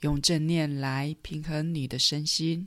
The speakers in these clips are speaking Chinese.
用正念来平衡你的身心。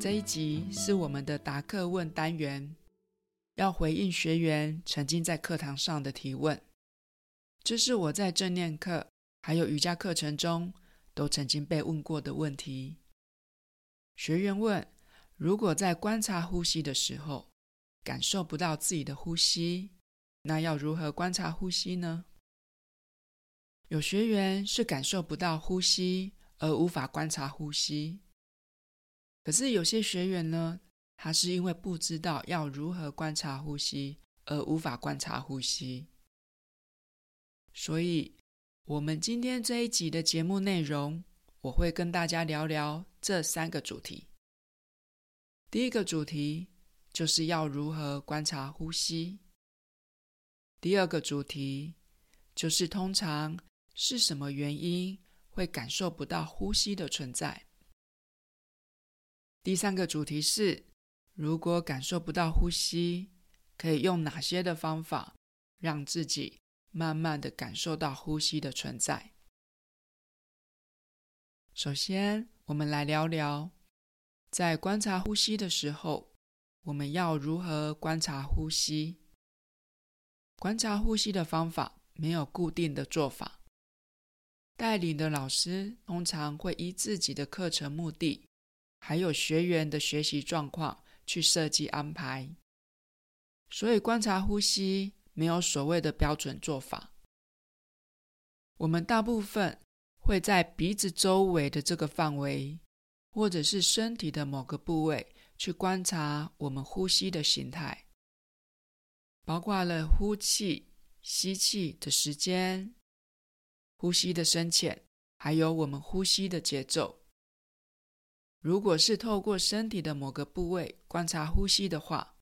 这一集是我们的答课问单元，要回应学员曾经在课堂上的提问。这是我在正念课还有瑜伽课程中都曾经被问过的问题。学员问：如果在观察呼吸的时候，感受不到自己的呼吸，那要如何观察呼吸呢？有学员是感受不到呼吸而无法观察呼吸，可是有些学员呢，他是因为不知道要如何观察呼吸而无法观察呼吸。所以，我们今天这一集的节目内容，我会跟大家聊聊这三个主题。第一个主题就是要如何观察呼吸。第二个主题就是通常是什么原因会感受不到呼吸的存在。第三个主题是，如果感受不到呼吸，可以用哪些的方法让自己慢慢的感受到呼吸的存在。首先，我们来聊聊，在观察呼吸的时候，我们要如何观察呼吸？观察呼吸的方法没有固定的做法，带领的老师通常会依自己的课程目的，还有学员的学习状况去设计安排。所以，观察呼吸。没有所谓的标准做法。我们大部分会在鼻子周围的这个范围，或者是身体的某个部位去观察我们呼吸的形态，包括了呼气、吸气的时间、呼吸的深浅，还有我们呼吸的节奏。如果是透过身体的某个部位观察呼吸的话，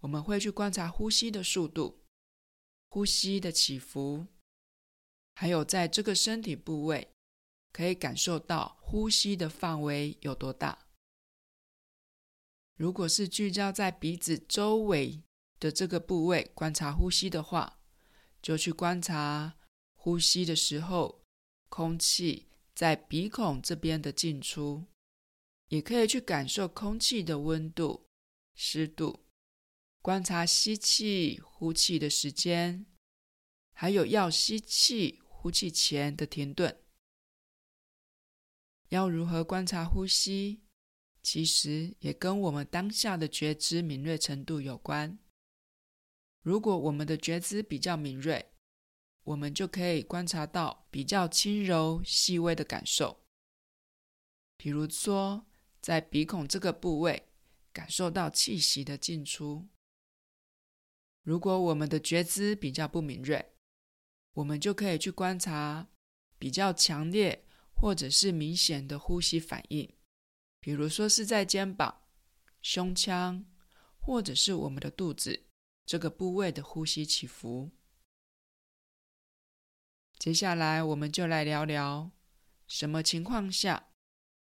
我们会去观察呼吸的速度、呼吸的起伏，还有在这个身体部位可以感受到呼吸的范围有多大。如果是聚焦在鼻子周围的这个部位观察呼吸的话，就去观察呼吸的时候，空气在鼻孔这边的进出，也可以去感受空气的温度、湿度。观察吸气、呼气的时间，还有要吸气、呼气前的停顿。要如何观察呼吸，其实也跟我们当下的觉知敏锐程度有关。如果我们的觉知比较敏锐，我们就可以观察到比较轻柔、细微的感受。比如说，在鼻孔这个部位，感受到气息的进出。如果我们的觉知比较不敏锐，我们就可以去观察比较强烈或者是明显的呼吸反应，比如说是在肩膀、胸腔，或者是我们的肚子这个部位的呼吸起伏。接下来，我们就来聊聊什么情况下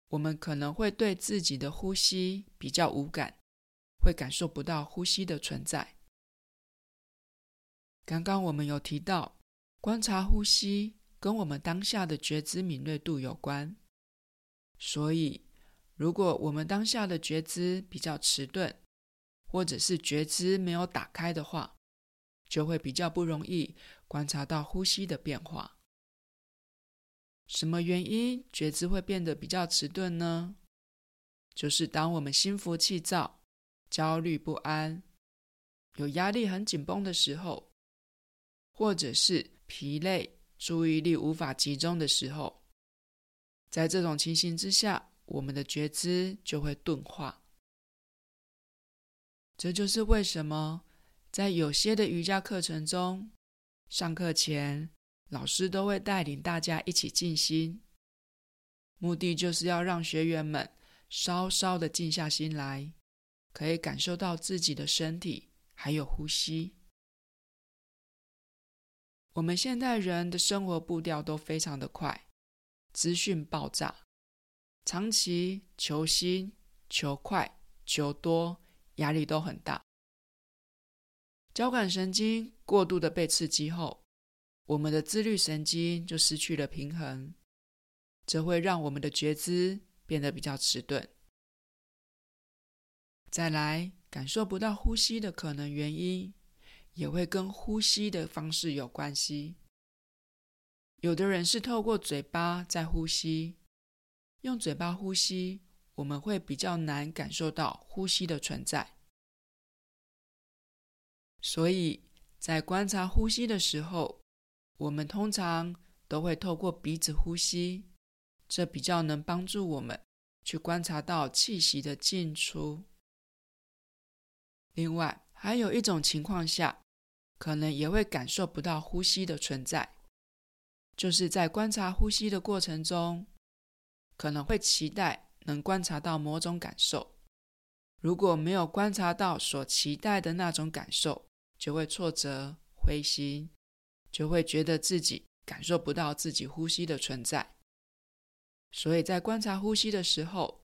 我们可能会对自己的呼吸比较无感，会感受不到呼吸的存在。刚刚我们有提到，观察呼吸跟我们当下的觉知敏锐度有关。所以，如果我们当下的觉知比较迟钝，或者是觉知没有打开的话，就会比较不容易观察到呼吸的变化。什么原因觉知会变得比较迟钝呢？就是当我们心浮气躁、焦虑不安、有压力很紧绷的时候。或者是疲累、注意力无法集中的时候，在这种情形之下，我们的觉知就会钝化。这就是为什么在有些的瑜伽课程中，上课前老师都会带领大家一起静心，目的就是要让学员们稍稍的静下心来，可以感受到自己的身体还有呼吸。我们现代人的生活步调都非常的快，资讯爆炸，长期求新、求快、求多。压力都很大，交感神经过度的被刺激后，我们的自律神经就失去了平衡，这会让我们的觉知变得比较迟钝。再来，感受不到呼吸的可能原因，也会跟呼吸的方式有关系。有的人是透过嘴巴在呼吸，用嘴巴呼吸。我们会比较难感受到呼吸的存在，所以在观察呼吸的时候，我们通常都会透过鼻子呼吸，这比较能帮助我们去观察到气息的进出。另外，还有一种情况下，可能也会感受不到呼吸的存在，就是在观察呼吸的过程中，可能会期待。能观察到某种感受，如果没有观察到所期待的那种感受，就会挫折、灰心，就会觉得自己感受不到自己呼吸的存在。所以在观察呼吸的时候，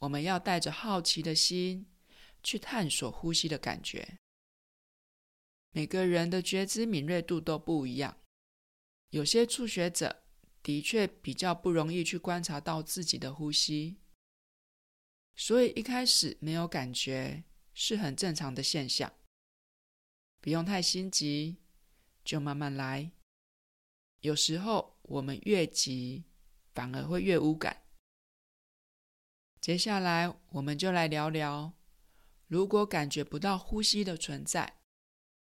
我们要带着好奇的心去探索呼吸的感觉。每个人的觉知敏锐度都不一样，有些初学者。的确比较不容易去观察到自己的呼吸，所以一开始没有感觉是很正常的现象，不用太心急，就慢慢来。有时候我们越急，反而会越无感。接下来我们就来聊聊，如果感觉不到呼吸的存在，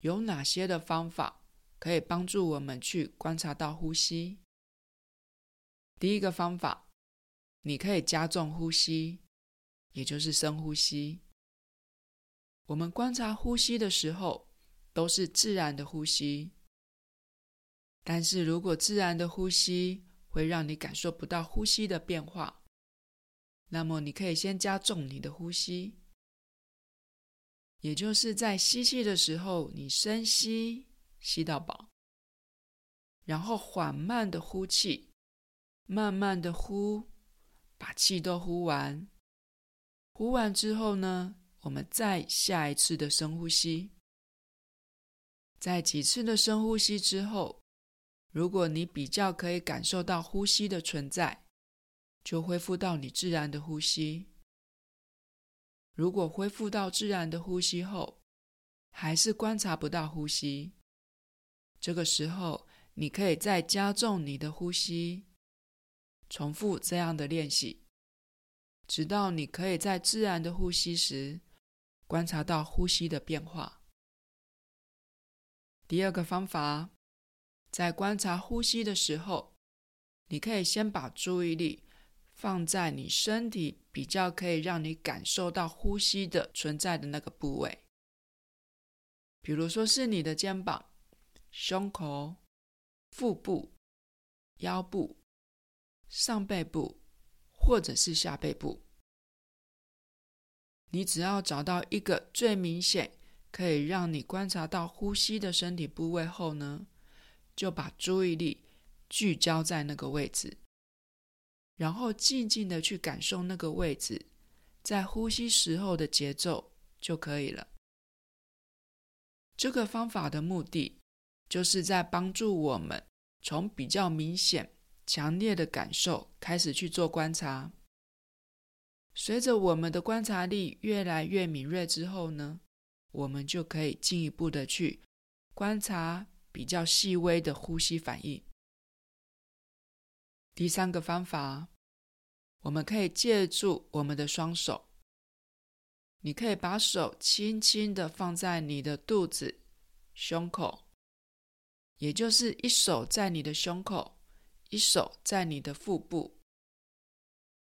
有哪些的方法可以帮助我们去观察到呼吸。第一个方法，你可以加重呼吸，也就是深呼吸。我们观察呼吸的时候，都是自然的呼吸。但是如果自然的呼吸会让你感受不到呼吸的变化，那么你可以先加重你的呼吸，也就是在吸气的时候，你深吸，吸到饱，然后缓慢的呼气。慢慢的呼，把气都呼完。呼完之后呢，我们再下一次的深呼吸。在几次的深呼吸之后，如果你比较可以感受到呼吸的存在，就恢复到你自然的呼吸。如果恢复到自然的呼吸后，还是观察不到呼吸，这个时候你可以再加重你的呼吸。重复这样的练习，直到你可以在自然的呼吸时观察到呼吸的变化。第二个方法，在观察呼吸的时候，你可以先把注意力放在你身体比较可以让你感受到呼吸的存在的那个部位，比如说是你的肩膀、胸口、腹部、腰部。上背部或者是下背部，你只要找到一个最明显可以让你观察到呼吸的身体部位后呢，就把注意力聚焦在那个位置，然后静静的去感受那个位置在呼吸时候的节奏就可以了。这个方法的目的就是在帮助我们从比较明显。强烈的感受，开始去做观察。随着我们的观察力越来越敏锐之后呢，我们就可以进一步的去观察比较细微的呼吸反应。第三个方法，我们可以借助我们的双手，你可以把手轻轻的放在你的肚子、胸口，也就是一手在你的胸口。一手在你的腹部，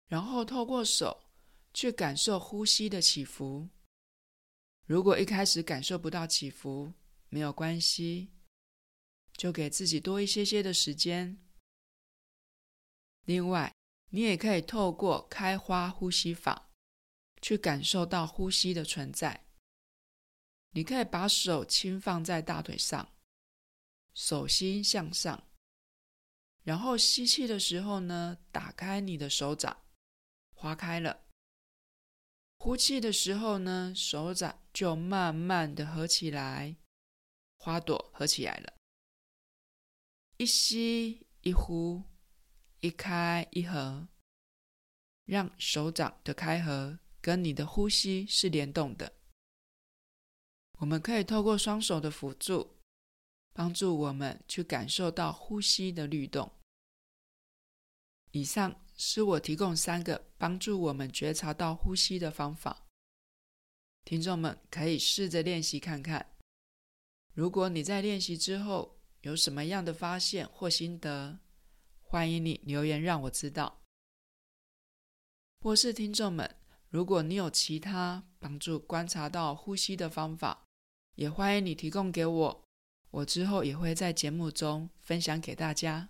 然后透过手去感受呼吸的起伏。如果一开始感受不到起伏，没有关系，就给自己多一些些的时间。另外，你也可以透过开花呼吸法，去感受到呼吸的存在。你可以把手轻放在大腿上，手心向上，然后吸气的时候呢，打开你的手掌，花开了。呼气的时候呢，手掌就慢慢的合起来，花朵合起来了。一吸一呼，一开一合，让手掌的开合跟你的呼吸是联动的。我们可以透过双手的辅助，帮助我们去感受到呼吸的律动。以上是我提供三个帮助我们觉察到呼吸的方法，听众们可以试着练习看看。如果你在练习之后有什么样的发现或心得，欢迎你留言让我知道。或是听众们，如果你有其他帮助观察到呼吸的方法，也欢迎你提供给我，我之后也会在节目中分享给大家。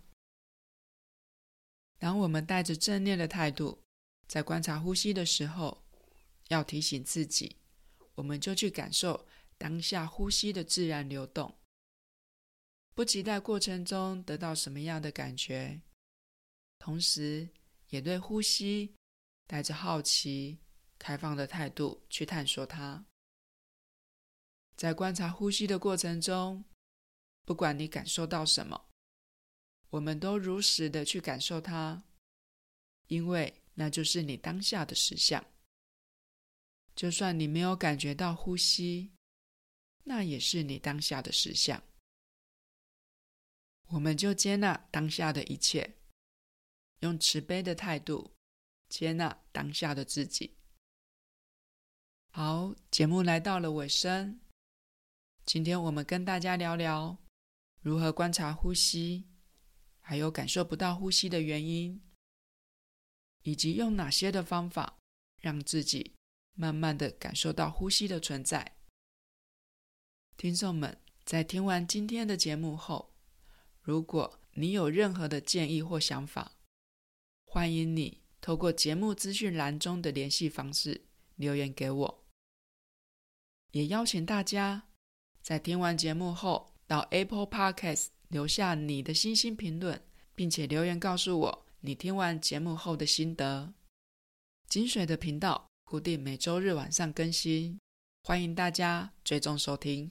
当我们带着正念的态度在观察呼吸的时候，要提醒自己，我们就去感受当下呼吸的自然流动，不期待过程中得到什么样的感觉，同时也对呼吸带着好奇、开放的态度去探索它。在观察呼吸的过程中，不管你感受到什么，我们都如实的去感受它，因为那就是你当下的实相。就算你没有感觉到呼吸，那也是你当下的实相。我们就接纳当下的一切，用慈悲的态度接纳当下的自己。好，节目来到了尾声。今天我们跟大家聊聊如何观察呼吸，还有感受不到呼吸的原因，以及用哪些的方法让自己慢慢的感受到呼吸的存在。听众们，在听完今天的节目后，如果你有任何的建议或想法，欢迎你透过节目资讯栏中的联系方式留言给我，也邀请大家。在听完节目后，到 Apple Podcast 留下你的星星评论，并且留言告诉我你听完节目后的心得。金水的频道固定每周日晚上更新，欢迎大家追踪收听。